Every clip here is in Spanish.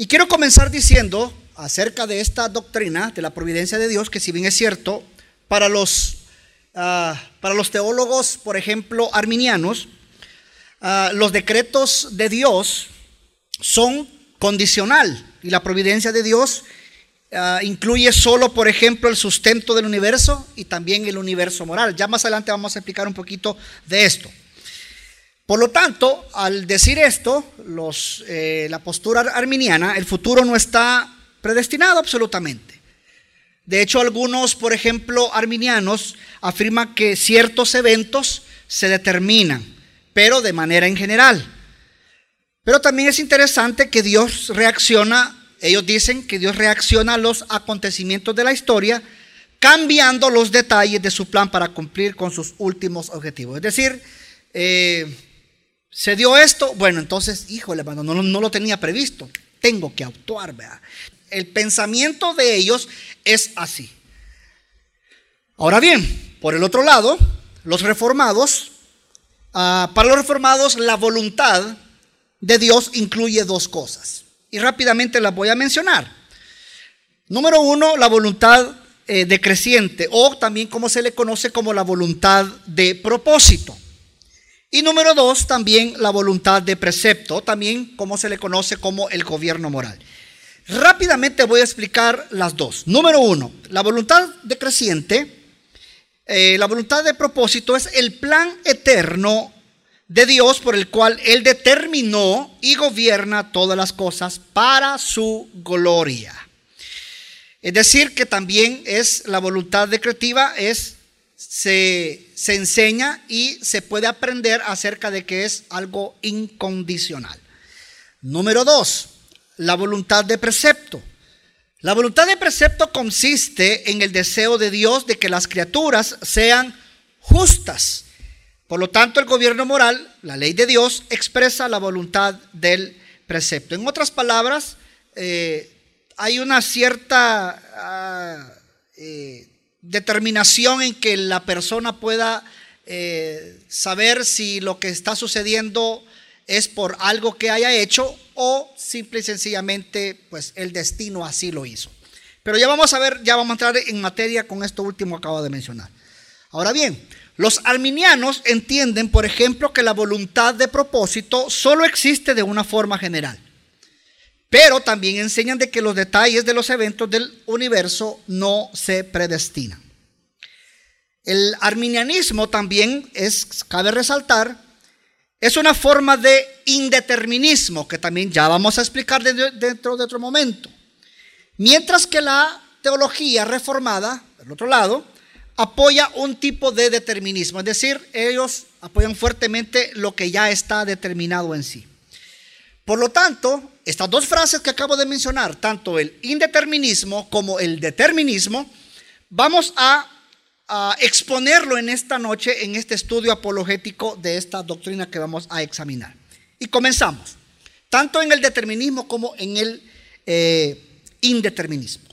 Y quiero comenzar diciendo acerca de esta doctrina de la providencia de Dios, que si bien es cierto, para los, ah, para los teólogos, por ejemplo, arminianos, ah, los decretos de Dios son condicional y la providencia de Dios ah, incluye solo, por ejemplo, el sustento del universo y también el universo moral. Ya más adelante vamos a explicar un poquito de esto. Por lo tanto, al decir esto, eh, la postura arminiana, el futuro no está predestinado absolutamente. De hecho, algunos, por ejemplo, arminianos afirman que ciertos eventos se determinan, pero de manera en general. Pero también es interesante que Dios reacciona, ellos dicen que Dios reacciona a los acontecimientos de la historia, cambiando los detalles de su plan para cumplir con sus últimos objetivos. Es decir, eh, se dio esto, bueno, entonces, híjole, no, no lo tenía previsto, tengo que actuar, ¿verdad? El pensamiento de ellos es así. Ahora bien, por el otro lado, los reformados, ah, para los reformados la voluntad de Dios incluye dos cosas. Y rápidamente las voy a mencionar. Número uno, la voluntad eh, decreciente o también como se le conoce como la voluntad de propósito. Y número dos, también la voluntad de precepto, también como se le conoce como el gobierno moral. Rápidamente voy a explicar las dos. Número uno, la voluntad decreciente, eh, la voluntad de propósito es el plan eterno de Dios por el cual Él determinó y gobierna todas las cosas para su gloria. Es decir, que también es la voluntad decretiva, es se, se enseña y se puede aprender acerca de que es algo incondicional. Número dos, la voluntad de precepto. La voluntad de precepto consiste en el deseo de Dios de que las criaturas sean justas. Por lo tanto, el gobierno moral, la ley de Dios, expresa la voluntad del precepto. En otras palabras, eh, hay una cierta ah, eh, determinación en que la persona pueda eh, saber si lo que está sucediendo es por algo que haya hecho o simple y sencillamente pues el destino así lo hizo. Pero ya vamos a ver, ya vamos a entrar en materia con esto último que acabo de mencionar. Ahora bien, los arminianos entienden, por ejemplo, que la voluntad de propósito solo existe de una forma general. Pero también enseñan de que los detalles de los eventos del universo no se predestinan. El arminianismo también es, cabe resaltar, es una forma de indeterminismo que también ya vamos a explicar dentro de otro momento. Mientras que la teología reformada, del otro lado, apoya un tipo de determinismo, es decir, ellos apoyan fuertemente lo que ya está determinado en sí. Por lo tanto, estas dos frases que acabo de mencionar, tanto el indeterminismo como el determinismo, vamos a, exponerlo en esta noche en este estudio apologético de esta doctrina que vamos a examinar. Y comenzamos, tanto en el determinismo como en el eh, indeterminismo.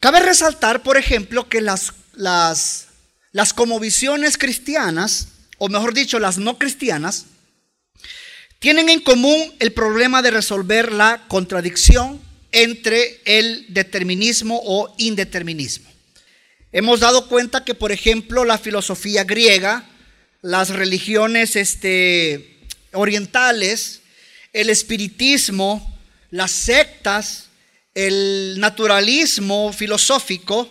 Cabe resaltar, por ejemplo, que las, las, las visiones cristianas, o mejor dicho, las no cristianas, tienen en común el problema de resolver la contradicción entre el determinismo o indeterminismo. Hemos dado cuenta que, por ejemplo, la filosofía griega, las religiones este, orientales, el espiritismo, las sectas, el naturalismo filosófico,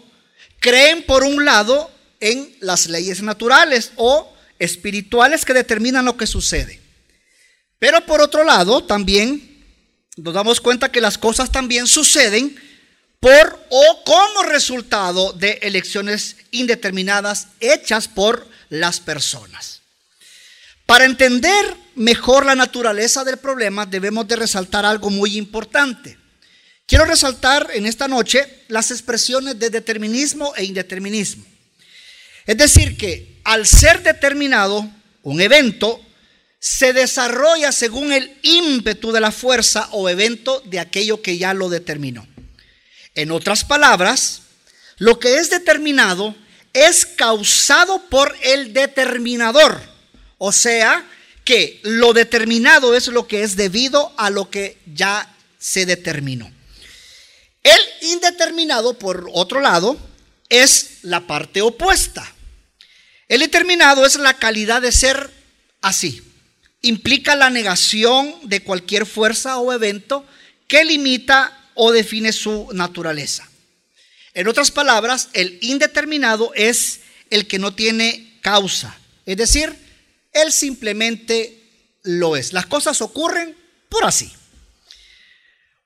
creen por un lado en las leyes naturales o espirituales que determinan lo que sucede. Pero por otro lado, también nos damos cuenta que las cosas también suceden por o como resultado de elecciones indeterminadas hechas por las personas. Para entender mejor la naturaleza del problema debemos de resaltar algo muy importante. Quiero resaltar en esta noche las expresiones de determinismo e indeterminismo. Es decir, que al ser determinado un evento, se desarrolla según el ímpetu de la fuerza o evento de aquello que ya lo determinó. En otras palabras, lo que es determinado es causado por el determinador. O sea, que lo determinado es lo que es debido a lo que ya se determinó. El indeterminado, por otro lado, es la parte opuesta. El determinado es la calidad de ser así. Implica la negación de cualquier fuerza o evento que limita o define su naturaleza. En otras palabras, el indeterminado es el que no tiene causa. Es decir, él simplemente lo es. Las cosas ocurren por así.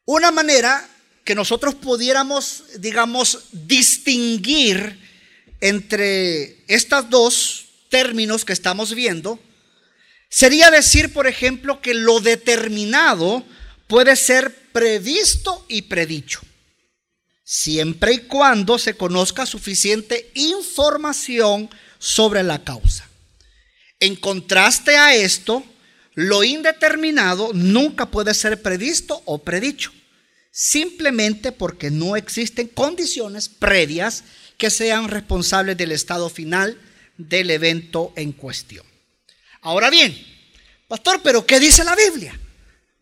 Una manera que nosotros pudiéramos, digamos, distinguir entre estos dos términos que estamos viendo, sería decir, por ejemplo, que lo determinado puede ser previsto y predicho, siempre y cuando se conozca suficiente información sobre la causa. En contraste a esto, lo indeterminado nunca puede ser previsto o predicho, simplemente porque no existen condiciones previas que sean responsables del estado final del evento en cuestión. Ahora bien, pastor, pero ¿qué dice la Biblia?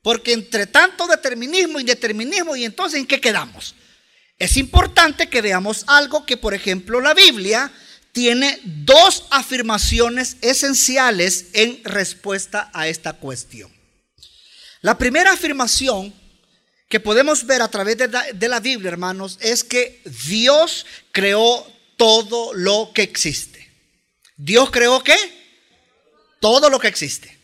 Porque entre tanto determinismo, indeterminismo, y entonces ¿en qué quedamos? Es importante que veamos algo que, por ejemplo, la Biblia tiene dos afirmaciones esenciales en respuesta a esta cuestión. La primera afirmación que podemos ver a través de la, de la, Biblia, hermanos, es que Dios creó todo lo que existe. ¿Dios creó qué? Todo lo que existe.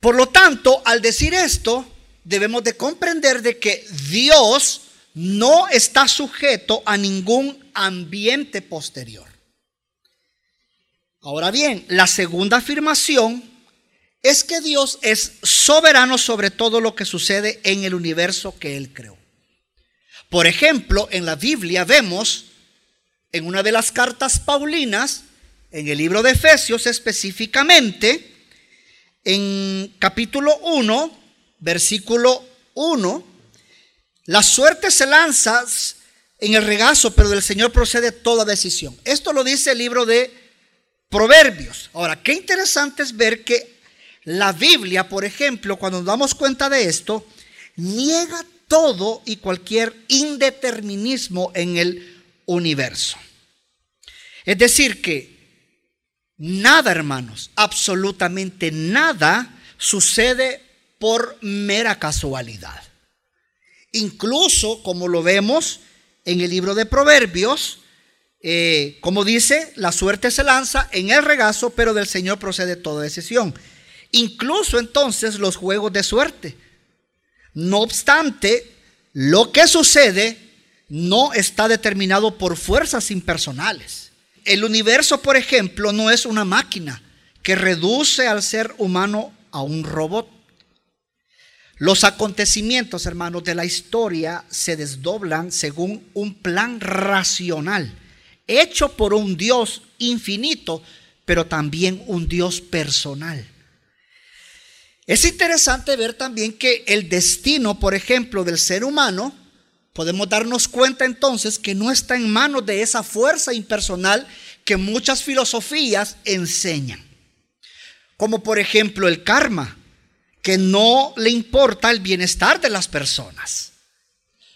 Por lo tanto, al decir esto, debemos de comprender de que Dios no está sujeto a ningún ambiente posterior. Ahora bien, la segunda afirmación es que Dios es soberano sobre todo lo que sucede en el universo que Él creó. Por ejemplo, en la Biblia vemos en una de las cartas paulinas, en el libro de Efesios específicamente, en capítulo 1, versículo 1, la suerte se lanza en el regazo, pero del Señor procede toda decisión. Esto lo dice el libro de Proverbios. Ahora, qué interesante es ver que la Biblia, por ejemplo, cuando nos damos cuenta de esto, niega todo y cualquier indeterminismo en el universo. Es decir, que nada, hermanos, absolutamente nada sucede por mera casualidad. Incluso, como lo vemos en el libro de Proverbios, eh, como dice, la suerte se lanza en el regazo, pero del Señor procede toda decisión incluso entonces los juegos de suerte. No obstante, lo que sucede no está determinado por fuerzas impersonales. El universo, por ejemplo, no es una máquina que reduce al ser humano a un robot. Los acontecimientos, hermanos, de la historia se desdoblan según un plan racional, hecho por un Dios infinito, pero también un Dios personal. Es interesante ver también que el destino, por ejemplo, del ser humano, podemos darnos cuenta entonces que no está en manos de esa fuerza impersonal que muchas filosofías enseñan. Como por ejemplo el karma, que no le importa el bienestar de las personas.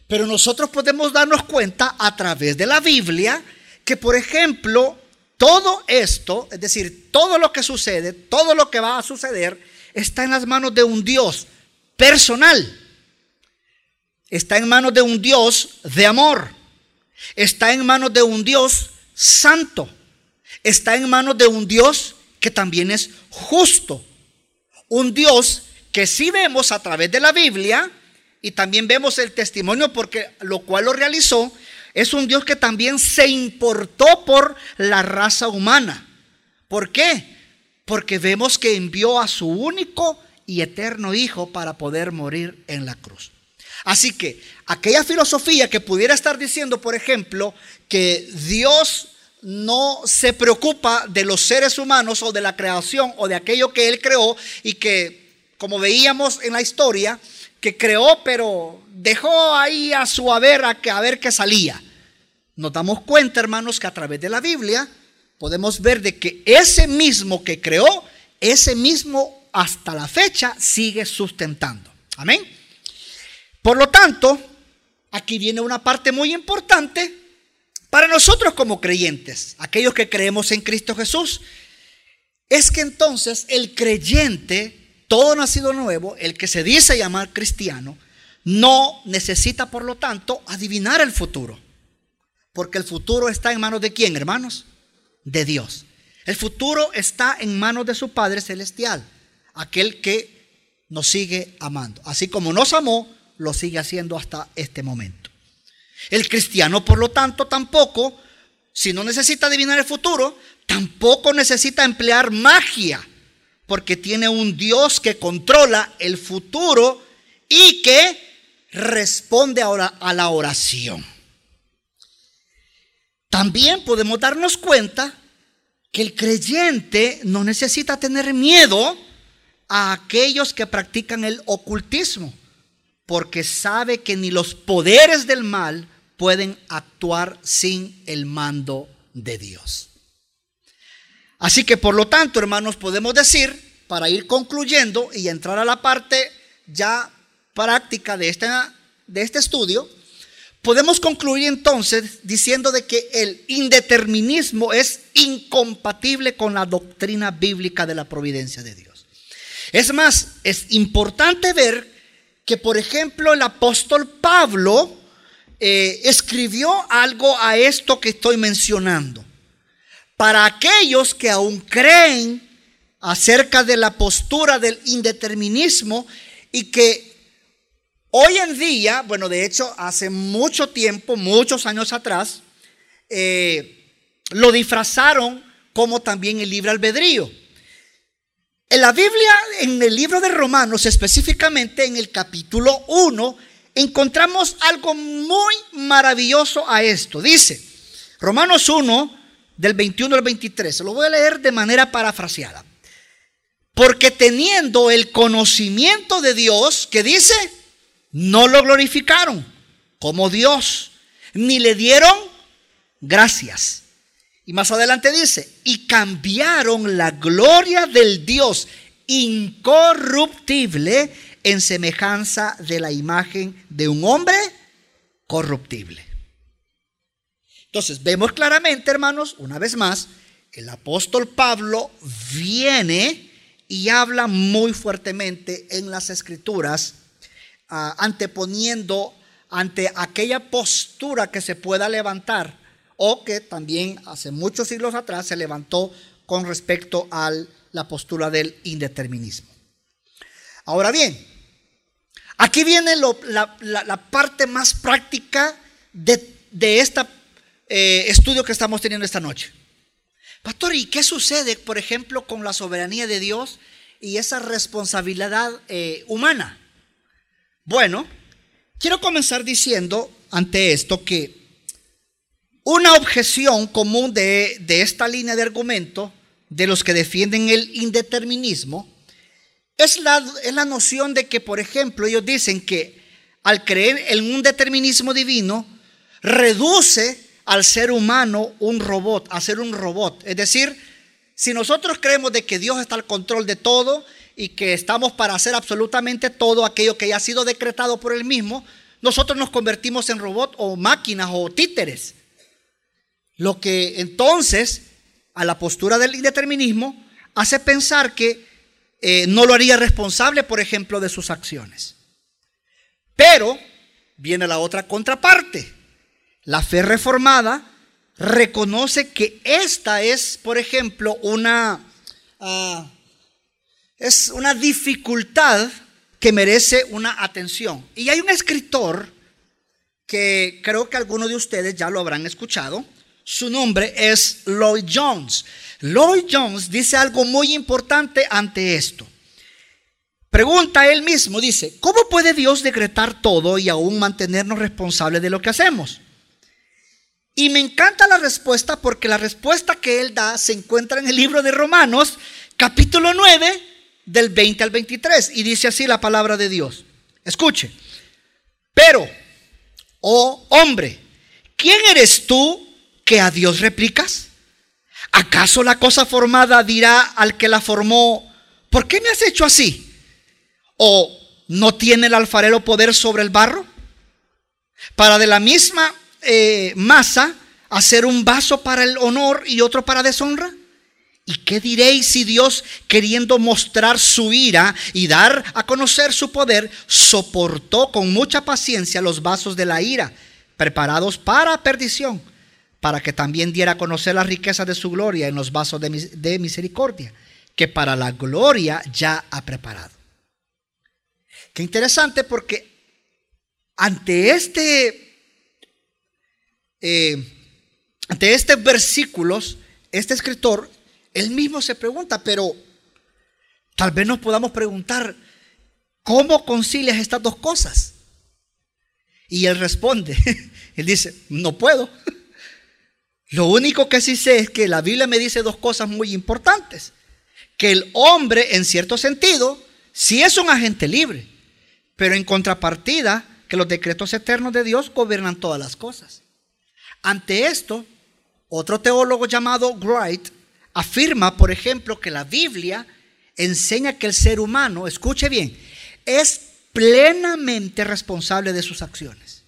Pero nosotros podemos darnos cuenta a través de la Biblia que, por ejemplo, todo esto, es decir, todo lo que sucede, todo lo que va a suceder, está en las manos de un Dios personal. Está en manos de un Dios de amor. Está en manos de un Dios santo. Está en manos de un Dios que también es justo. Un Dios que sí vemos a través de la Biblia y también vemos el testimonio porque lo cual lo realizó, es un Dios que también se importó por la raza humana. ¿Por qué? porque vemos que envió a su único y eterno Hijo para poder morir en la cruz. Así que aquella filosofía que pudiera estar diciendo, por ejemplo, que Dios no se preocupa de los seres humanos o de la creación o de aquello que Él creó y que, como veíamos en la historia, que creó pero dejó ahí a su haber a, que, a ver qué salía. Nos damos cuenta, hermanos, que a través de la Biblia podemos ver de que ese mismo que creó, ese mismo hasta la fecha sigue sustentando. Amén. Por lo tanto, aquí viene una parte muy importante para nosotros como creyentes, aquellos que creemos en Cristo Jesús, es que entonces el creyente, todo nacido nuevo, el que se dice llamar cristiano, no necesita, por lo tanto, adivinar el futuro. Porque el futuro está en manos de quién, hermanos? De Dios. El futuro está en manos de su Padre Celestial, aquel que nos sigue amando. Así como nos amó, lo sigue haciendo hasta este momento. El cristiano, por lo tanto, tampoco, si no necesita adivinar el futuro, tampoco necesita emplear magia, porque tiene un Dios que controla el futuro y que responde ahora a la oración. También podemos darnos cuenta que el creyente no necesita tener miedo a aquellos que practican el ocultismo, porque sabe que ni los poderes del mal pueden actuar sin el mando de Dios. Así que por lo tanto, hermanos, podemos decir, para ir concluyendo y entrar a la parte ya práctica de, esta, de este estudio, podemos concluir entonces diciendo de que el indeterminismo es incompatible con la doctrina bíblica de la providencia de Dios. Es más, es importante ver que, por ejemplo, el apóstol Pablo eh, escribió algo a esto que estoy mencionando. Para aquellos que aún creen acerca de la postura del indeterminismo y que hoy en día, bueno, de hecho, hace mucho tiempo, muchos años atrás, eh, lo disfrazaron como también el libre albedrío. En la Biblia, en el libro de Romanos, específicamente en el capítulo 1, encontramos algo muy maravilloso a esto. Dice, Romanos 1, del 21 al 23, se lo voy a leer de manera parafraseada. Porque teniendo el conocimiento de Dios, que dice, no lo glorificaron como Dios, ni le dieron gracias. Y más adelante dice, y cambiaron la gloria del Dios incorruptible en semejanza de la imagen de un hombre corruptible. Entonces, vemos claramente, hermanos, una vez más, el apóstol Pablo viene y habla muy fuertemente en las escrituras, ah, anteponiendo ante aquella postura que se pueda levantar o que también hace muchos siglos atrás se levantó con respecto a la postura del indeterminismo. Ahora bien, aquí viene la, parte más práctica de, este estudio que estamos teniendo esta noche. Pastor, ¿y qué sucede, por ejemplo, con la soberanía de Dios y esa responsabilidad eh, humana? Bueno, quiero comenzar diciendo ante esto que una objeción común de, esta línea de argumento de los que defienden el indeterminismo es la, la noción de que, por ejemplo, ellos dicen que al creer en un determinismo divino, reduce al ser humano un robot, a ser un robot. Es decir, si nosotros creemos de que Dios está al control de todo y que estamos para hacer absolutamente todo aquello que ya ha sido decretado por Él mismo, nosotros nos convertimos en robot o máquinas o títeres. Lo que entonces, a la postura del indeterminismo, hace pensar que eh, no lo haría responsable, por ejemplo, de sus acciones. Pero viene la otra contraparte. La fe reformada reconoce que esta es, por ejemplo, una, ah, es una dificultad que merece una atención. Y hay un escritor que creo que algunos de ustedes ya lo habrán escuchado. Su nombre es Lloyd Jones. Lloyd Jones dice algo muy importante ante esto. Pregunta él mismo, dice, ¿cómo puede Dios decretar todo y aún mantenernos responsables de lo que hacemos? Y me encanta la respuesta porque la respuesta que él da se encuentra en el libro de Romanos, capítulo 9, del 20 al 23, y dice así la palabra de Dios. Escuche, pero, oh hombre, ¿quién eres tú que a Dios replicas? ¿Acaso la cosa formada dirá al que la formó, ¿por qué me has hecho así? O ¿no tiene el alfarero poder sobre el barro? Para de la misma eh, masa hacer un vaso para el honor y otro para deshonra. ¿Y qué diréis si Dios, queriendo mostrar su ira y dar a conocer su poder, soportó con mucha paciencia los vasos de la ira, preparados para perdición, para que también diera a conocer las riquezas de su gloria en los vasos de, misericordia, que para la gloria ya ha preparado? Qué interesante porque ante este, eh, ante este versículos, este escritor él mismo se pregunta, pero tal vez nos podamos preguntar, ¿cómo concilias estas dos cosas? Y él responde, él dice, no puedo. Lo único que sí sé es que la Biblia me dice dos cosas muy importantes. Que el hombre, en cierto sentido, sí es un agente libre, pero en contrapartida, que los decretos eternos de Dios gobiernan todas las cosas. Ante esto, otro teólogo llamado Wright afirma, por ejemplo, que la Biblia enseña que el ser humano, escuche bien, es plenamente responsable de sus acciones.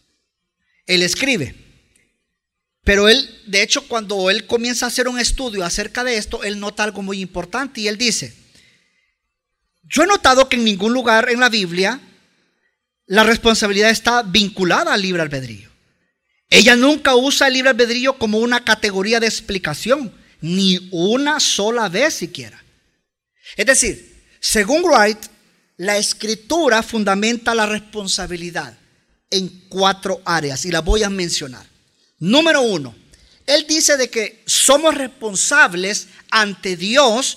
Él escribe, pero él, de hecho, cuando él comienza a hacer un estudio acerca de esto, él nota algo muy importante y él dice, yo he notado que en ningún lugar en la Biblia la responsabilidad está vinculada al libre albedrío. Ella nunca usa el libre albedrío como una categoría de explicación, ni una sola vez siquiera. Es decir, según Wright, la escritura fundamenta la responsabilidad en cuatro áreas y las voy a mencionar. Número uno, él dice de que somos responsables ante Dios.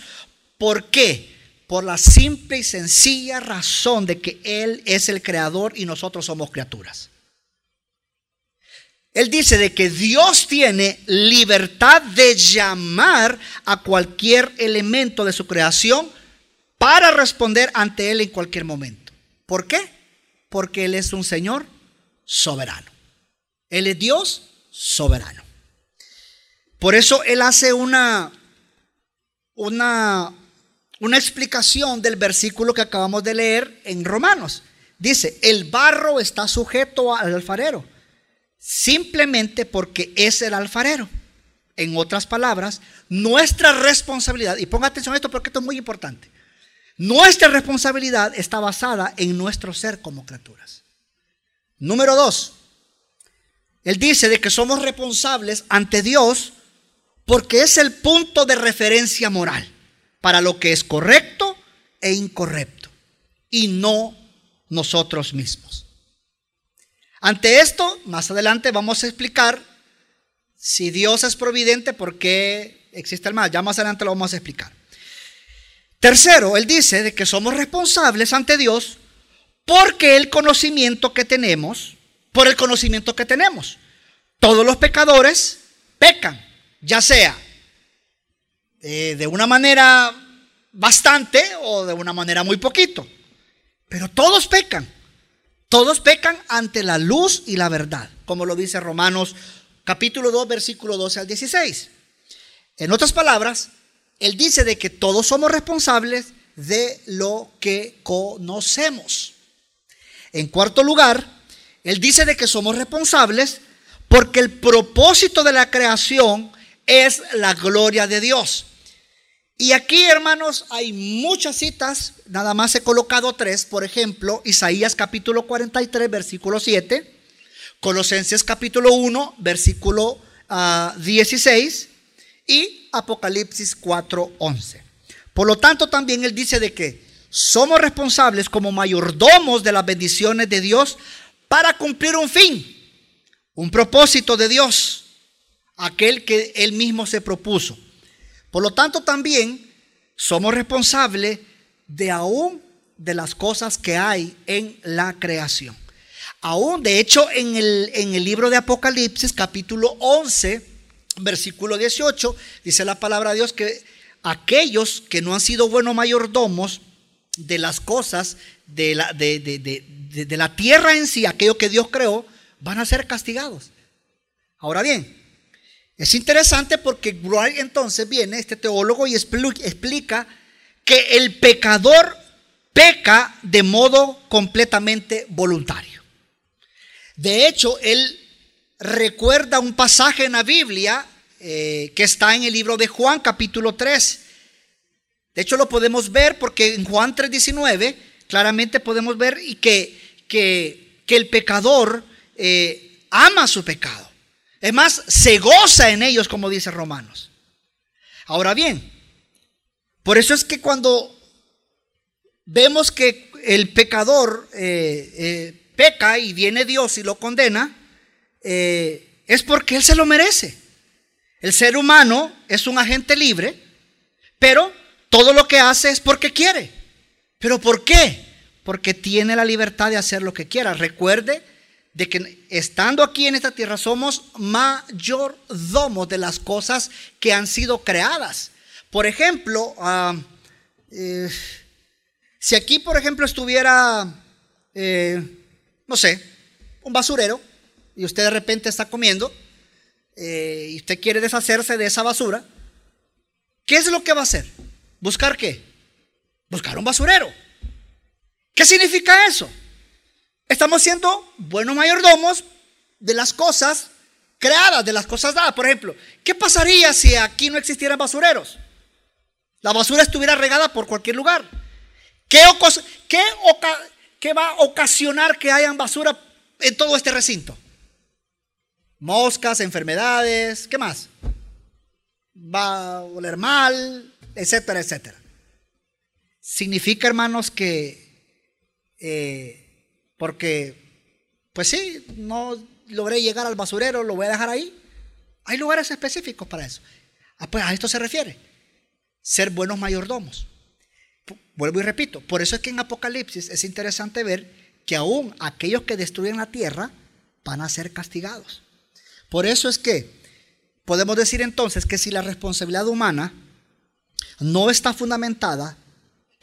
¿Por qué? Por la simple y sencilla razón de que Él es el creador y nosotros somos criaturas. Él dice de que Dios tiene libertad de llamar a cualquier elemento de su creación para responder ante Él en cualquier momento. ¿Por qué? Porque Él es un Señor soberano. Él es Dios soberano. Por eso Él hace una, una, una explicación del versículo que acabamos de leer en Romanos. Dice, el barro está sujeto al alfarero simplemente porque es el alfarero. En otras palabras, nuestra responsabilidad, y ponga atención a esto porque esto es muy importante, nuestra responsabilidad está basada en nuestro ser como criaturas. Número dos, él dice de que somos responsables ante Dios porque es el punto de referencia moral para lo que es correcto e incorrecto y no nosotros mismos. Ante esto, más adelante vamos a explicar si Dios es providente, por qué existe el mal. Ya más adelante lo vamos a explicar. Tercero, él dice de que somos responsables ante Dios porque el conocimiento que tenemos, por el conocimiento que tenemos. Todos los pecadores pecan, ya sea eh, de una manera bastante o de una manera muy poquito. Pero todos pecan. Todos pecan ante la luz y la verdad, como lo dice Romanos capítulo 2, versículo 12 al 16. En otras palabras, él dice de que todos somos responsables de lo que conocemos. En cuarto lugar, él dice de que somos responsables porque el propósito de la creación es la gloria de Dios. Y aquí, hermanos, hay muchas citas, nada más he colocado tres, por ejemplo, Isaías capítulo 43, versículo 7, Colosenses capítulo 1, versículo 16 ah, y Apocalipsis 4, 11. Por lo tanto, también él dice de que somos responsables como mayordomos de las bendiciones de Dios para cumplir un fin, un propósito de Dios, aquel que él mismo se propuso. Por lo tanto, también somos responsables de aún de las cosas que hay en la creación. Aún, de hecho, en el, en el libro de Apocalipsis, capítulo 11, versículo 18, dice la palabra de Dios que aquellos que no han sido buenos mayordomos de las cosas de la, de, de la tierra en sí, aquello que Dios creó, van a ser castigados. Ahora bien, es interesante porque entonces viene, este teólogo, y explica que el pecador peca de modo completamente voluntario. De hecho, él recuerda un pasaje en la Biblia eh, que está en el libro de Juan capítulo 3. De hecho, lo podemos ver porque en Juan 3:19 claramente podemos ver y que, que, que el pecador eh, ama su pecado. Es más, se goza en ellos, como dice Romanos. Ahora bien, por eso es que cuando vemos que el pecador eh, eh, peca y viene Dios y lo condena, es porque Él se lo merece. El ser humano es un agente libre, pero todo lo que hace es porque quiere. ¿Pero por qué? Porque tiene la libertad de hacer lo que quiera. Recuerde de que estando aquí en esta tierra somos mayordomos de las cosas que han sido creadas. Por ejemplo, ah, eh, si aquí, por ejemplo, estuviera, eh, no sé, un basurero y usted de repente está comiendo eh, y usted quiere deshacerse de esa basura, ¿qué es lo que va a hacer? ¿Buscar qué? Buscar un basurero. ¿Qué significa eso? Estamos siendo buenos mayordomos de las cosas creadas, de las cosas dadas. Por ejemplo, ¿qué pasaría si aquí no existieran basureros? La basura estuviera regada por cualquier lugar. ¿Qué, qué va a ocasionar que hayan basura en todo este recinto? Moscas, enfermedades, ¿qué más? Va a oler mal, etcétera, etcétera. Significa, hermanos, que eh, porque, pues sí, no logré llegar al basurero, lo voy a dejar ahí. Hay lugares específicos para eso. Ah, pues a esto se refiere. Ser buenos mayordomos. Vuelvo y repito, por eso es que en Apocalipsis es interesante ver que aún aquellos que destruyen la tierra van a ser castigados. Por eso es que podemos decir entonces que si la responsabilidad humana no está fundamentada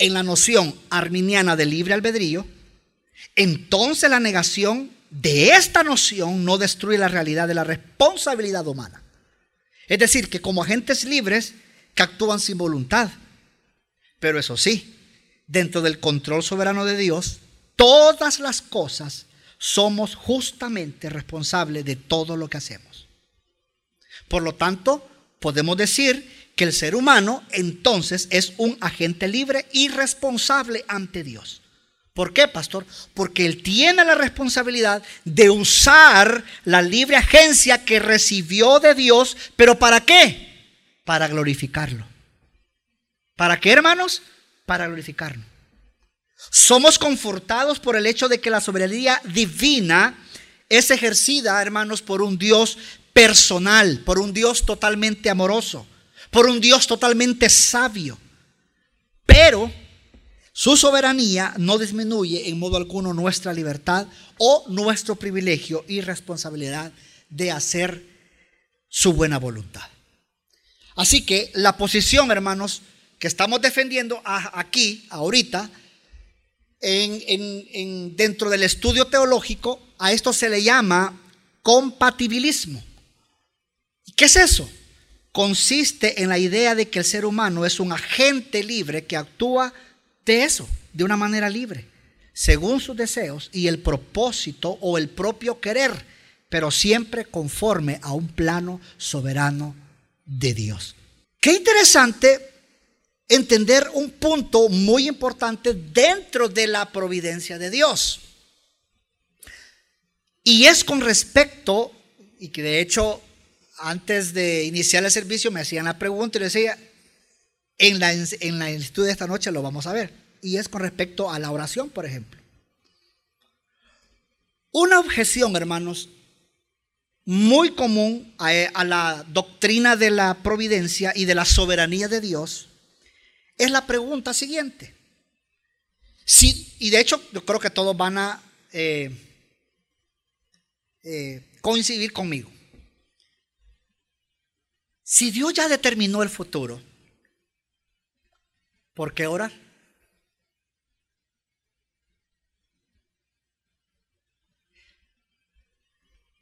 en la noción arminiana de libre albedrío, entonces la negación de esta noción no destruye la realidad de la responsabilidad humana. Es decir, que como agentes libres que actúan sin voluntad. Pero eso sí, dentro del control soberano de Dios, todas las cosas somos justamente responsables de todo lo que hacemos. Por lo tanto, podemos decir que el ser humano entonces es un agente libre y responsable ante Dios. ¿Por qué, pastor? Porque él tiene la responsabilidad de usar la libre agencia que recibió de Dios, pero ¿para qué? Para glorificarlo. ¿Para qué, hermanos? Para glorificarlo. Somos confortados por el hecho de que la soberanía divina es ejercida, hermanos, por un Dios personal, por un Dios totalmente amoroso, por un Dios totalmente sabio. Pero su soberanía no disminuye en modo alguno nuestra libertad o nuestro privilegio y responsabilidad de hacer su buena voluntad. Así que la posición, hermanos, que estamos defendiendo aquí, ahorita, en, dentro del estudio teológico, a esto se le llama compatibilismo. ¿Qué es eso? Consiste en la idea de que el ser humano es un agente libre que actúa de eso, de una manera libre, según sus deseos y el propósito o el propio querer, pero siempre conforme a un plano soberano de Dios. Qué interesante entender un punto muy importante dentro de la providencia de Dios. Y es con respecto, y que de hecho antes de iniciar el servicio me hacían la pregunta y le decía, en la, en la estudio de esta noche lo vamos a ver. Y es con respecto a la oración, por ejemplo. Una objeción, hermanos, muy común a, la doctrina de la providencia y de la soberanía de Dios es la pregunta siguiente. Sí, y de hecho yo creo que todos van a eh, eh, coincidir conmigo. Si Dios ya determinó el futuro, ¿Por qué orar?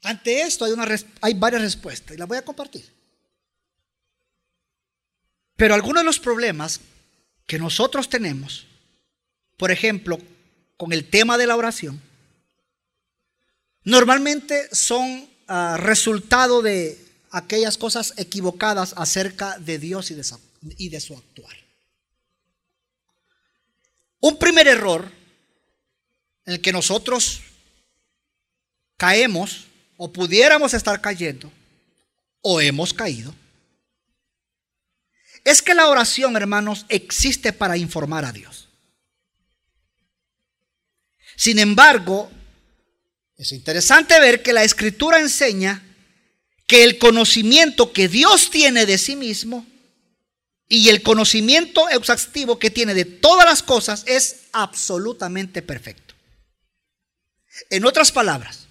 Ante esto hay, varias respuestas y las voy a compartir. Pero algunos de los problemas que nosotros tenemos por ejemplo, con el tema de la oración, normalmente son ah, resultado de aquellas cosas equivocadas acerca de Dios y de, su actuar. Un primer error en el que nosotros caemos o pudiéramos estar cayendo o hemos caído es que la oración, hermanos, existe para informar a Dios. Sin embargo, es interesante ver que la escritura enseña que el conocimiento que Dios tiene de sí mismo y el conocimiento exhaustivo que tiene de todas las cosas es absolutamente perfecto. En otras palabras,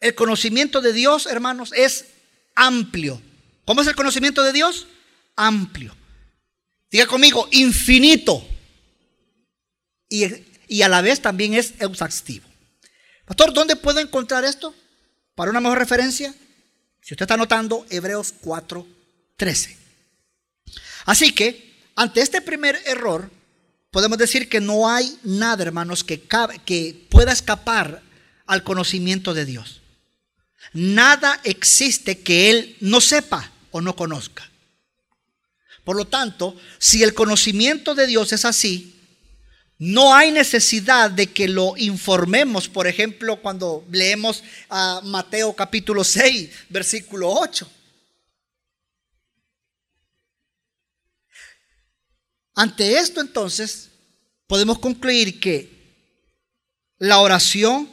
el conocimiento de Dios, hermanos, es amplio. ¿Cómo es el conocimiento de Dios? Amplio. Diga conmigo, infinito. Y, y a la vez también es exhaustivo. Pastor, ¿dónde puedo encontrar esto? Para una mejor referencia, si usted está anotando, Hebreos 4, 13. Así que, ante este primer error, podemos decir que no hay nada, hermanos, que, que pueda escapar al conocimiento de Dios. Nada existe que Él no sepa o no conozca. Por lo tanto, si el conocimiento de Dios es así, no hay necesidad de que lo informemos, por ejemplo, cuando leemos a Mateo capítulo 6, versículo 8. Ante esto entonces, podemos concluir que la oración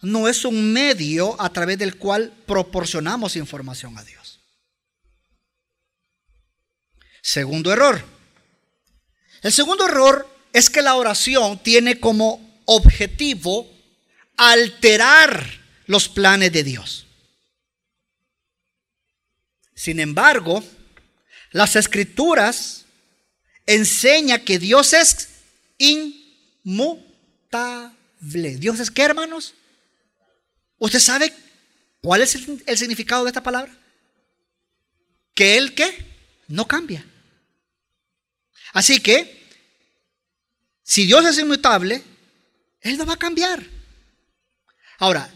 no es un medio a través del cual proporcionamos información a Dios. Segundo error. El segundo error es que la oración tiene como objetivo alterar los planes de Dios. Sin embargo, las escrituras enseñan que Dios es inmutable. ¿Dios es qué, hermanos? ¿Usted sabe cuál es el, el significado de esta palabra? Que Él qué? No cambia. Así que si Dios es inmutable, Él no va a cambiar. Ahora,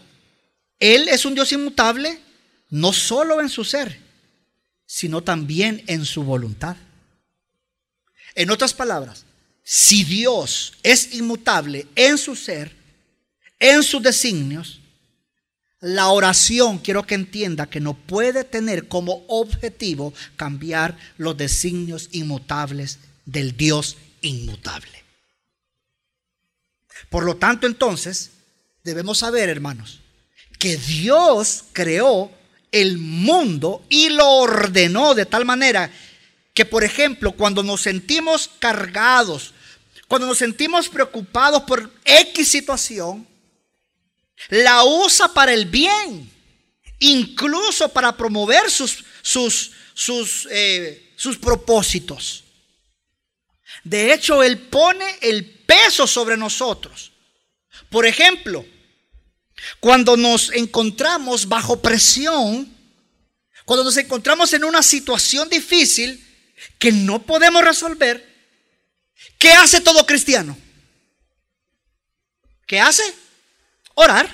Él es un Dios inmutable no solo en su ser, sino también en su voluntad. En otras palabras, si Dios es inmutable en su ser, en sus designios, la oración quiero que entienda que no puede tener como objetivo cambiar los designios inmutables del Dios inmutable. Por lo tanto, entonces, debemos saber, hermanos, que Dios creó el mundo y lo ordenó de tal manera que, por ejemplo, cuando nos sentimos cargados, cuando nos sentimos preocupados por X situación, la usa para el bien, incluso para promover sus, sus, sus, eh, sus propósitos. De hecho, Él pone el peso sobre nosotros. Por ejemplo, cuando nos encontramos bajo presión, cuando nos encontramos en una situación difícil que no podemos resolver, ¿qué hace todo cristiano? ¿Qué hace? Orar.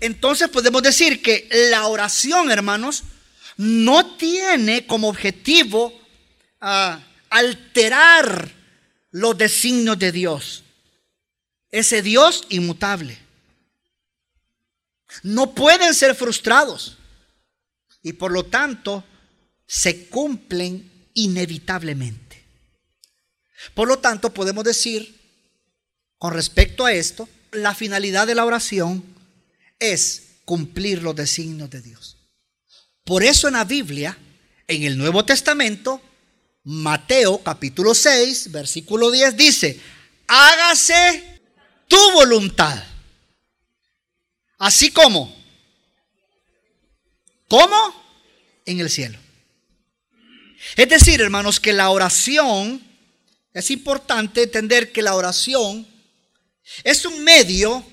Entonces podemos decir que la oración, hermanos, no tiene como objetivo a alterar los designios de Dios. Ese Dios inmutable. No pueden ser frustrados y por lo tanto se cumplen inevitablemente. Por lo tanto, podemos decir, con respecto a esto, la finalidad de la oración es cumplir los designios de Dios. Por eso en la Biblia, en el Nuevo Testamento, Mateo capítulo 6, versículo 10 dice, hágase tu voluntad. Así como, ¿cómo? En el cielo. Es decir, hermanos, que la oración, es importante entender que la oración es un medio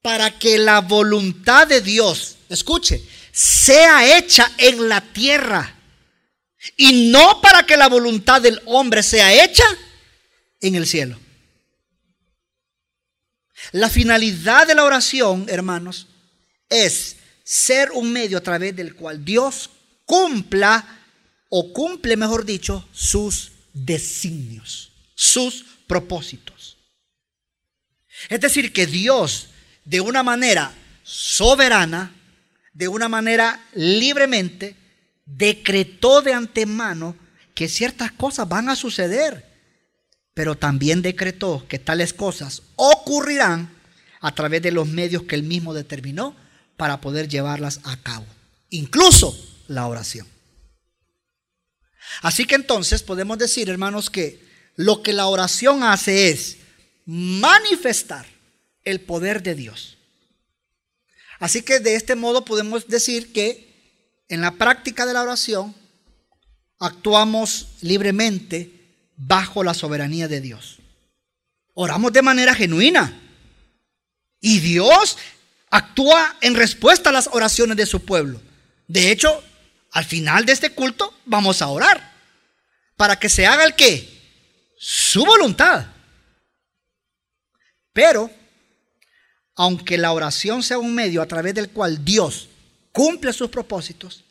para que la voluntad de Dios, escuche, sea hecha en la tierra y no para que la voluntad del hombre sea hecha en el cielo. La finalidad de la oración, hermanos, es ser un medio a través del cual Dios cumpla o cumple, mejor dicho, sus designios, sus propósitos. Es decir, que Dios, de una manera soberana, de una manera libremente, decretó de antemano que ciertas cosas van a suceder, pero también decretó que tales cosas ocurrirán a través de los medios que él mismo determinó para poder llevarlas a cabo, incluso la oración. Así que entonces podemos decir, hermanos, que lo que la oración hace es manifestar el poder de Dios. Así que de este modo podemos decir que en la práctica de la oración actuamos libremente bajo la soberanía de Dios. Oramos de manera genuina. Y Dios actúa en respuesta a las oraciones de su pueblo. De hecho, al final de este culto vamos a orar para que se haga el qué? Su voluntad. Pero aunque la oración sea un medio a través del cual Dios cumple sus propósitos,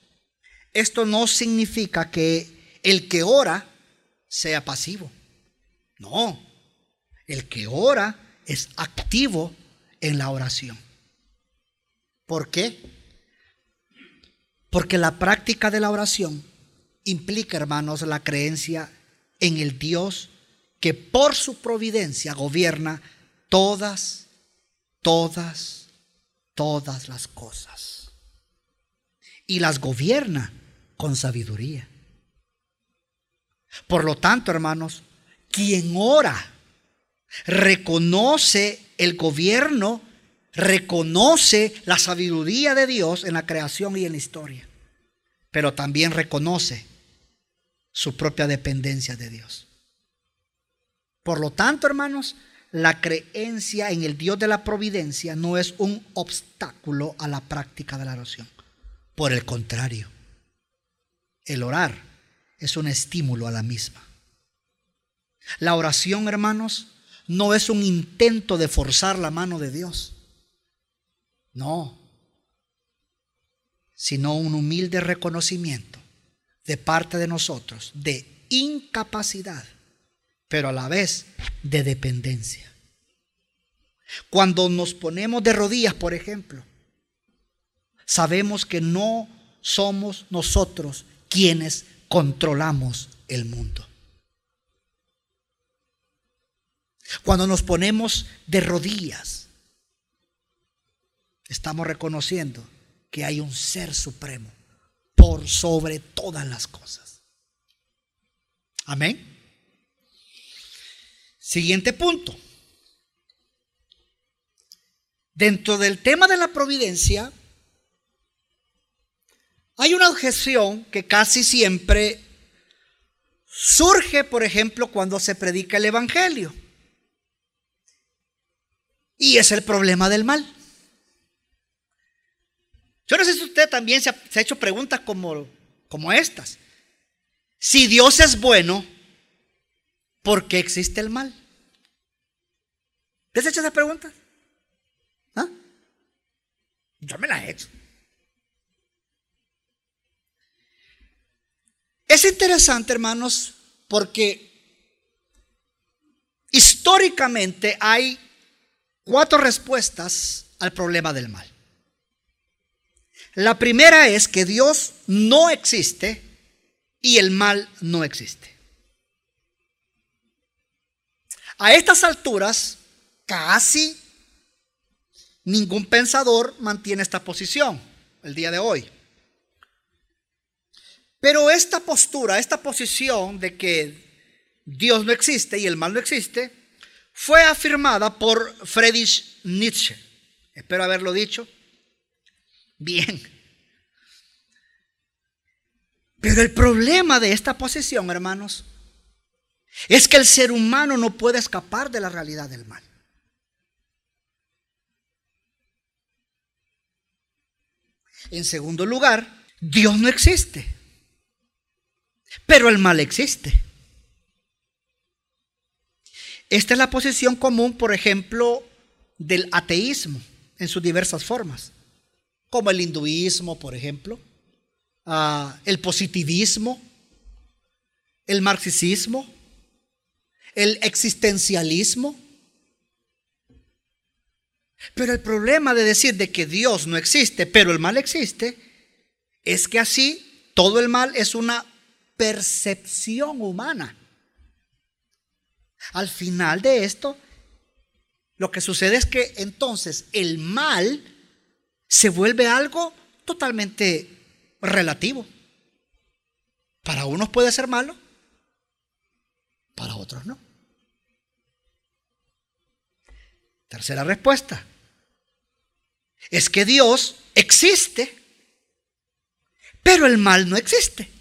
esto no significa que el que ora sea pasivo. No, el que ora es activo en la oración. ¿Por qué? Porque la práctica de la oración implica, hermanos, la creencia en el Dios que por su providencia gobierna todas todas, todas las cosas. Y las gobierna con sabiduría. Por lo tanto, hermanos, quien ora reconoce el gobierno, reconoce la sabiduría de Dios en la creación y en la historia, pero también reconoce su propia dependencia de Dios. Por lo tanto, hermanos, la creencia en el Dios de la providencia no es un obstáculo a la práctica de la oración. Por el contrario, el orar es un estímulo a la misma. La oración, hermanos, no es un intento de forzar la mano de Dios. No, sino un humilde reconocimiento de parte de nosotros de incapacidad pero a la vez de dependencia. Cuando nos ponemos de rodillas, por ejemplo, sabemos que no somos nosotros quienes controlamos el mundo. Cuando nos ponemos de rodillas, estamos reconociendo que hay un ser supremo por sobre todas las cosas. Amén. Siguiente punto. Dentro del tema de la providencia, hay una objeción que casi siempre surge, por ejemplo, cuando se predica el Evangelio. Y es el problema del mal. Yo no sé si usted también se ha, hecho preguntas como, como estas. Si Dios es bueno, ¿por qué existe el mal? ¿Te has hecho esa pregunta? ¿Ah? Yo me la he hecho. Es interesante, hermanos, porque históricamente hay cuatro respuestas al problema del mal. La primera es que Dios no existe y el mal no existe. A estas alturas, casi ningún pensador mantiene esta posición el día de hoy. Pero esta postura, esta posición de que Dios no existe y el mal no existe, fue afirmada por Friedrich Nietzsche. Espero haberlo dicho. Bien. Pero el problema de esta posición, hermanos, es que el ser humano no puede escapar de la realidad del mal. En segundo lugar, Dios no existe, pero el mal existe. Esta es la posición común, por ejemplo, del ateísmo en sus diversas formas, como el hinduismo, por ejemplo, ah, el positivismo, el marxismo, el existencialismo. Pero el problema de decir de que Dios no existe, pero el mal existe, es que así todo el mal es una percepción humana. Al final de esto, lo que sucede es que entonces el mal se vuelve algo totalmente relativo. Para unos puede ser malo, para otros no. Tercera respuesta. Es que Dios existe, pero el mal no existe.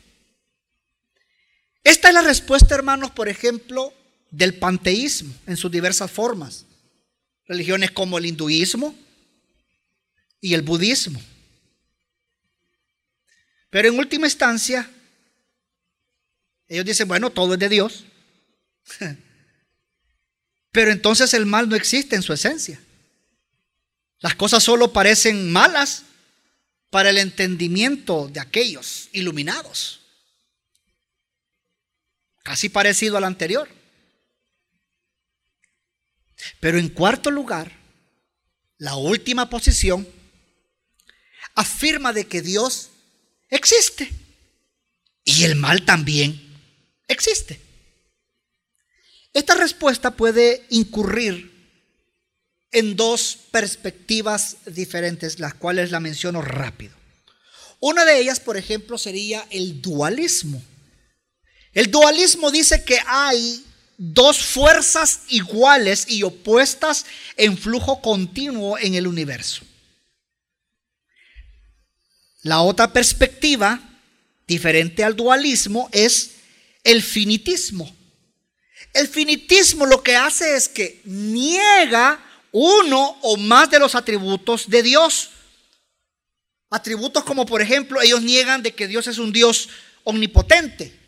Esta es la respuesta, hermanos, por ejemplo, del panteísmo en sus diversas formas. Religiones como el hinduismo y el budismo. Pero en última instancia, ellos dicen, bueno, todo es de Dios. Pero entonces el mal no existe en su esencia. Las cosas solo parecen malas para el entendimiento de aquellos iluminados. Casi parecido al anterior. Pero en cuarto lugar, la última posición afirma de que Dios existe y el mal también existe. Esta respuesta puede incurrir en dos perspectivas diferentes, las cuales la menciono rápido. Una de ellas, por ejemplo, sería el dualismo. El dualismo dice que hay dos fuerzas iguales y opuestas en flujo continuo en el universo. La otra perspectiva, diferente al dualismo, es el finitismo. El finitismo lo que hace es que niega uno o más de los atributos de Dios. Atributos como por ejemplo, ellos niegan de que Dios es un Dios omnipotente.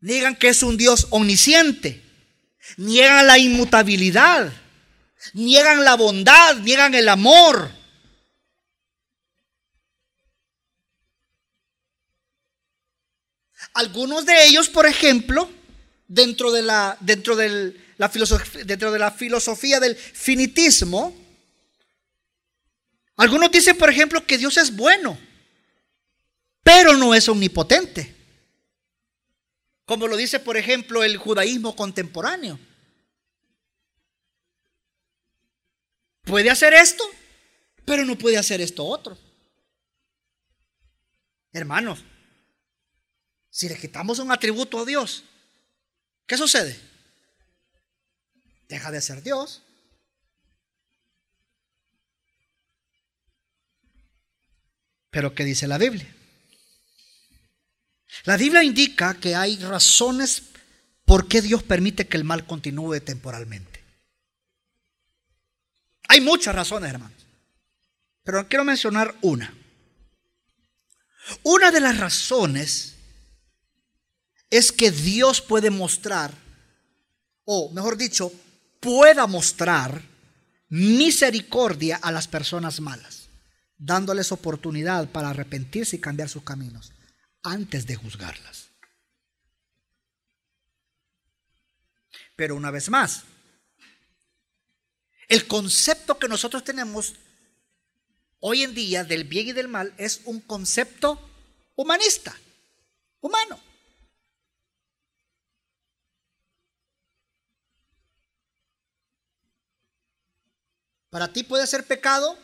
Niegan que es un Dios omnisciente. Niegan la inmutabilidad. Niegan la bondad, niegan el amor. Algunos de ellos, por ejemplo, dentro de la, dentro la, filosofía, dentro de la filosofía del finitismo, algunos dicen, por ejemplo, que Dios es bueno, pero no es omnipotente. Como lo dice, por ejemplo, el judaísmo contemporáneo. Puede hacer esto, pero no puede hacer esto otro. Hermanos, si le quitamos un atributo a Dios, ¿Qué sucede? Deja de ser Dios. Pero ¿qué dice la Biblia? La Biblia indica que hay razones por qué Dios permite que el mal continúe temporalmente. Hay muchas razones, hermanos. Pero quiero mencionar una. Una de las razones es que Dios puede mostrar, o mejor dicho, pueda mostrar misericordia a las personas malas, dándoles oportunidad para arrepentirse y cambiar sus caminos antes de juzgarlas. Pero una vez más, el concepto que nosotros tenemos hoy en día del bien y del mal es un concepto humanista, humano. Para ti puede ser pecado,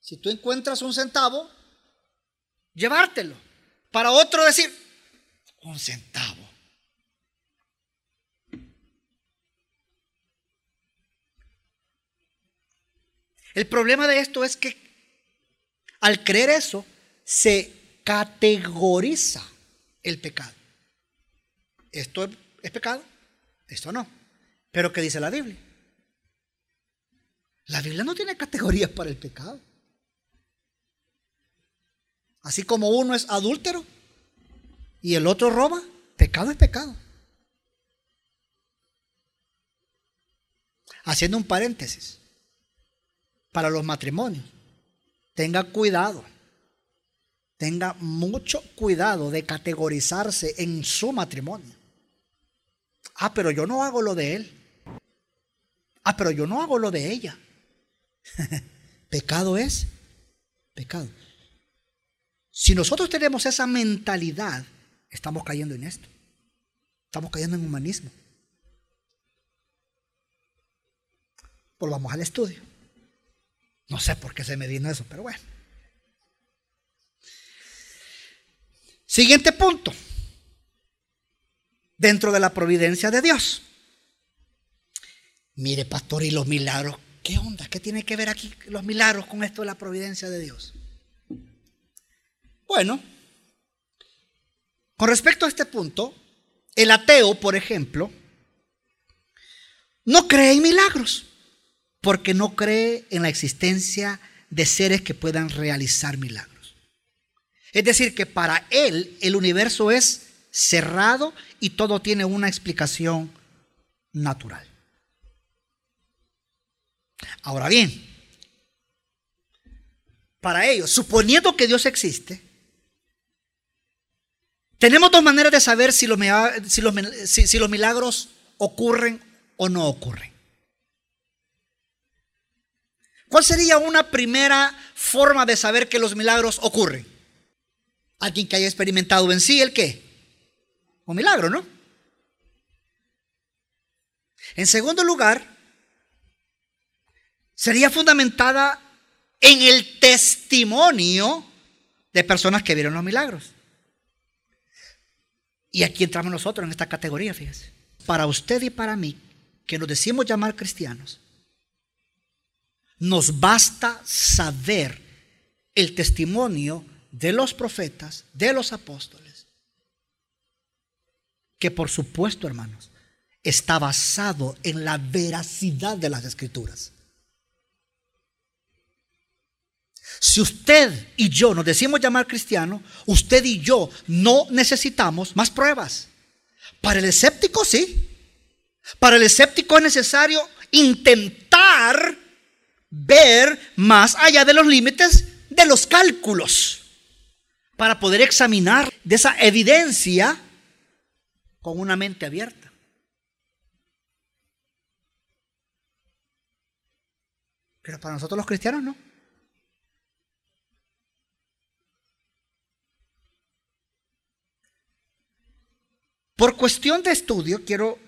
si tú encuentras un centavo, llevártelo. Para otro decir, un centavo. El problema de esto es que al creer eso, se categoriza el pecado. ¿Esto es pecado? Esto no. Pero ¿qué dice la Biblia? La Biblia no tiene categorías para el pecado. Así como uno es adúltero y el otro roba, pecado es pecado. Haciendo un paréntesis, para los matrimonios, tenga cuidado, tenga mucho cuidado de categorizarse en su matrimonio. Ah, pero yo no hago lo de él. Ah, pero yo no hago lo de ella. Pecado es pecado. Si nosotros tenemos esa mentalidad, estamos cayendo en esto. Estamos cayendo en humanismo. Volvamos al estudio. No sé por qué se me vino eso, pero bueno. Siguiente punto. Dentro de la providencia de Dios. Mire, pastor, y los milagros. ¿Qué onda? ¿Qué tiene que ver aquí los milagros con esto de la providencia de Dios? Bueno, con respecto a este punto, el ateo, por ejemplo, no cree en milagros porque no cree en la existencia de seres que puedan realizar milagros. Es decir, que para él el universo es cerrado y todo tiene una explicación natural. Ahora bien, para ellos, suponiendo que Dios existe, tenemos dos maneras de saber si los, milagros ocurren o no ocurren. ¿Cuál sería una primera forma de saber que los milagros ocurren? Alguien que haya experimentado en sí el qué? Un milagro, ¿no? En segundo lugar, sería fundamentada en el testimonio de personas que vieron los milagros. Y aquí entramos nosotros en esta categoría, fíjese. Para usted y para mí, que nos decimos llamar cristianos, nos basta saber el testimonio de los profetas, de los apóstoles, que por supuesto, hermanos, está basado en la veracidad de las escrituras. Si usted y yo nos decimos llamar cristiano, usted y yo no necesitamos más pruebas. Para el escéptico sí. Para el escéptico es necesario intentar ver más allá de los límites de los cálculos para poder examinar de esa evidencia con una mente abierta. Pero para nosotros los cristianos no. Por cuestión de estudio, quiero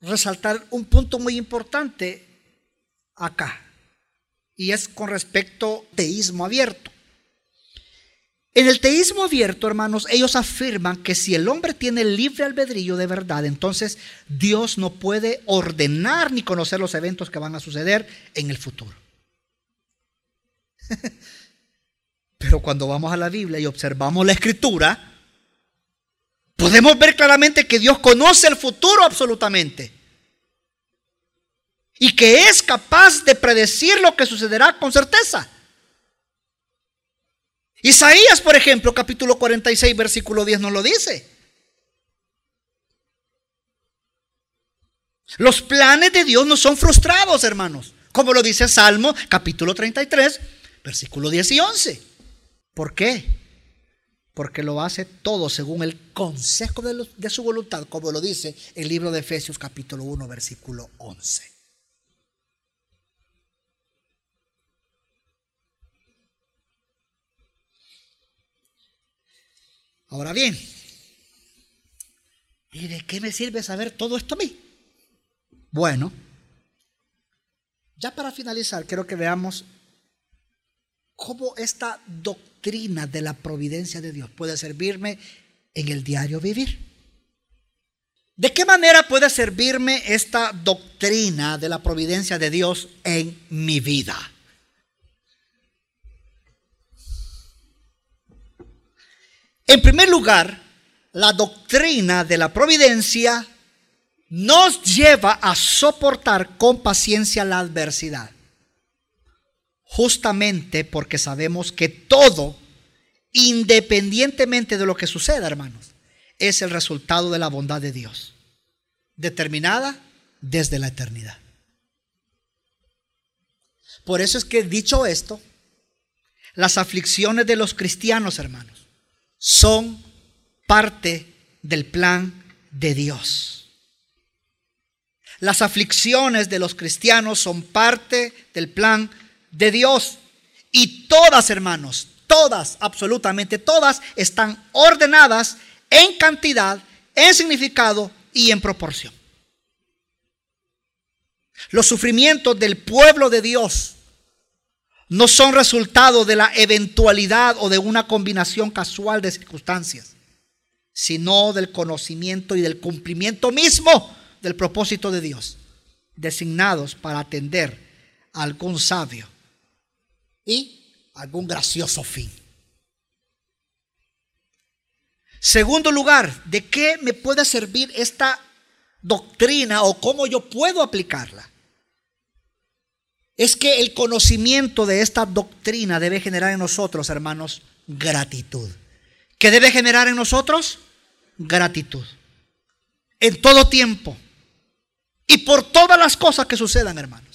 resaltar un punto muy importante acá, y es con respecto al teísmo abierto. En el teísmo abierto, hermanos, ellos afirman que si el hombre tiene libre albedrío de verdad, entonces Dios no puede ordenar ni conocer los eventos que van a suceder en el futuro. Pero cuando vamos a la Biblia y observamos la escritura, Podemos ver claramente que Dios conoce el futuro absolutamente. Y que es capaz de predecir lo que sucederá con certeza. Isaías, por ejemplo, capítulo 46, versículo 10 nos lo dice. Los planes de Dios no son frustrados, hermanos. Como lo dice Salmo, capítulo 33, versículo 10 y 11. ¿Por qué? Porque lo hace todo según el consejo de, su voluntad, como lo dice el libro de Efesios capítulo 1, versículo 11. Ahora bien, ¿y de qué me sirve saber todo esto a mí? Bueno, ya para finalizar, quiero que veamos cómo esta doctrina de la providencia de Dios puede servirme en el diario vivir. ¿De qué manera puede servirme esta doctrina de la providencia de Dios en mi vida? En primer lugar, la doctrina de la providencia nos lleva a soportar con paciencia la adversidad justamente porque sabemos que todo, independientemente de lo que suceda, hermanos, es el resultado de la bondad de Dios, determinada desde la eternidad. Por eso es que dicho esto, las aflicciones de los cristianos, hermanos, son parte del plan de Dios. Las aflicciones de los cristianos son parte del plan de Dios. Y todas, hermanos, todas, absolutamente todas, están ordenadas en cantidad, en significado y en proporción. Los sufrimientos del pueblo de Dios no son resultado de la eventualidad o de una combinación casual de circunstancias, sino del conocimiento y del cumplimiento mismo del propósito de Dios, designados para atender a algún sabio y algún gracioso fin. Segundo lugar, ¿de qué me puede servir esta doctrina o cómo yo puedo aplicarla? Es que el conocimiento de esta doctrina debe generar en nosotros, hermanos, gratitud. ¿Qué debe generar en nosotros? Gratitud. En todo tiempo. Y por todas las cosas que sucedan, hermanos.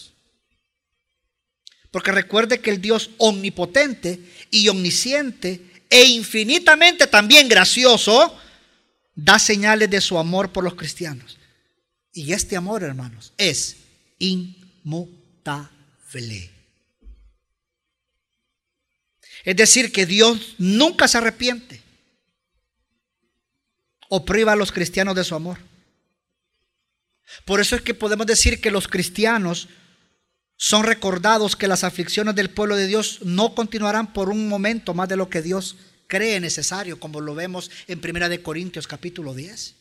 Porque recuerde que el Dios omnipotente y omnisciente e infinitamente también gracioso da señales de su amor por los cristianos. Y este amor, hermanos, es inmutable. Es decir, que Dios nunca se arrepiente o priva a los cristianos de su amor. Por eso es que podemos decir que los cristianos son recordados que las aflicciones del pueblo de Dios no continuarán por un momento más de lo que Dios cree necesario, como lo vemos en Primera de Corintios capítulo 10.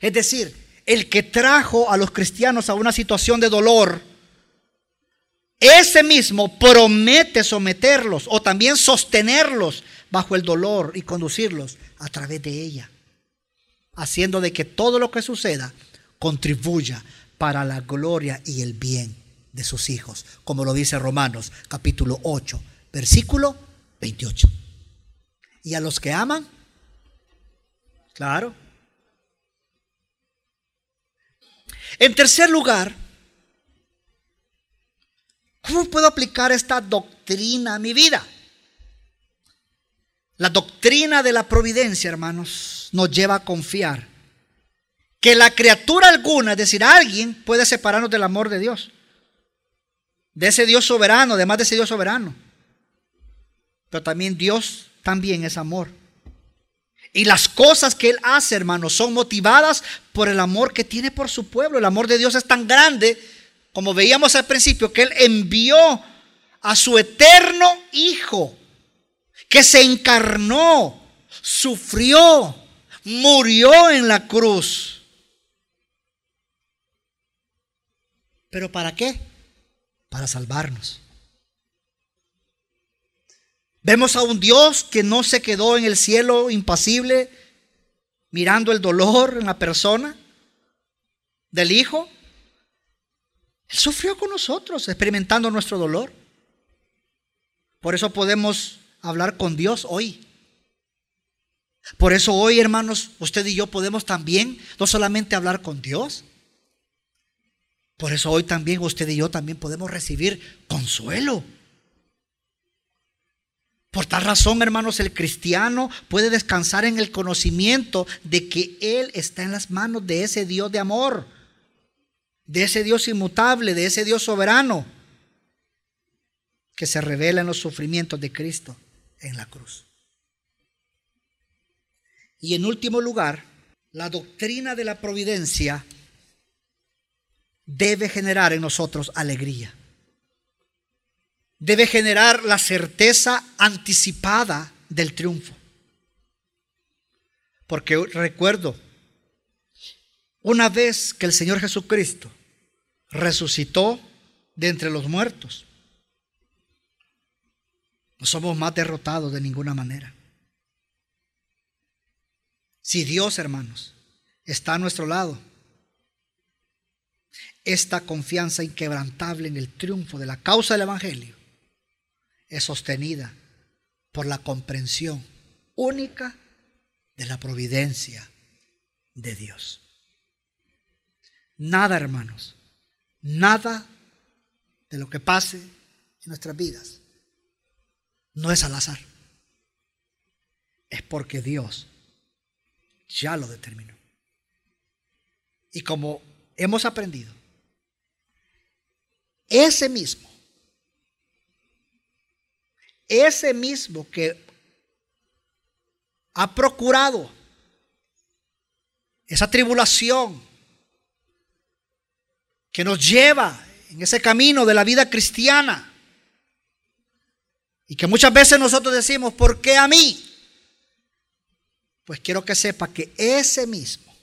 Es decir, el que trajo a los cristianos a una situación de dolor, ese mismo promete someterlos o también sostenerlos bajo el dolor y conducirlos a través de ella, haciendo de que todo lo que suceda contribuya para la gloria y el bien de sus hijos, como lo dice Romanos capítulo 8, versículo 28. ¿Y a los que aman? Claro. En tercer lugar, ¿cómo puedo aplicar esta doctrina a mi vida? La doctrina de la providencia, hermanos, nos lleva a confiar que la criatura alguna, es decir, alguien puede separarnos del amor de Dios. De ese Dios soberano, además de ese Dios soberano. Pero también Dios también es amor. Y las cosas que Él hace, hermanos, son motivadas por el amor que tiene por su pueblo. El amor de Dios es tan grande, como veíamos al principio, que Él envió a su eterno Hijo, que se encarnó, sufrió, murió en la cruz ¿Pero para qué? Para salvarnos. Vemos a un Dios que no se quedó en el cielo impasible mirando el dolor en la persona del Hijo. Él sufrió con nosotros, experimentando nuestro dolor. Por eso podemos hablar con Dios hoy. Por eso hoy, hermanos, usted y yo podemos también no solamente hablar con Dios, por eso hoy también usted y yo también podemos recibir consuelo. Por tal razón, hermanos, el cristiano puede descansar en el conocimiento de que Él está en las manos de ese Dios de amor, de ese Dios inmutable, de ese Dios soberano, que se revela en los sufrimientos de Cristo en la cruz. Y en último lugar, la doctrina de la providencia debe generar en nosotros alegría. Debe generar la certeza anticipada del triunfo. Porque recuerdo, una vez que el Señor Jesucristo resucitó de entre los muertos, no somos más derrotados de ninguna manera. Si Dios, hermanos, está a nuestro lado, esta confianza inquebrantable en el triunfo de la causa del Evangelio es sostenida por la comprensión única de la providencia de Dios. Nada, hermanos, nada de lo que pase en nuestras vidas no es al azar. Es porque Dios ya lo determinó. Y como hemos aprendido, ese mismo, ese mismo que ha procurado esa tribulación que nos lleva en ese camino de la vida cristiana y que muchas veces nosotros decimos, ¿por qué a mí? Pues quiero que sepa que ese mismo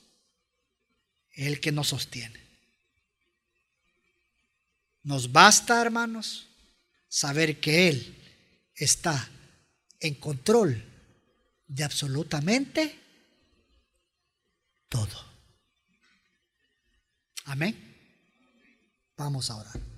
es el que nos sostiene. Nos basta, hermanos, saber que Él está en control de absolutamente todo. Amén. Vamos a orar.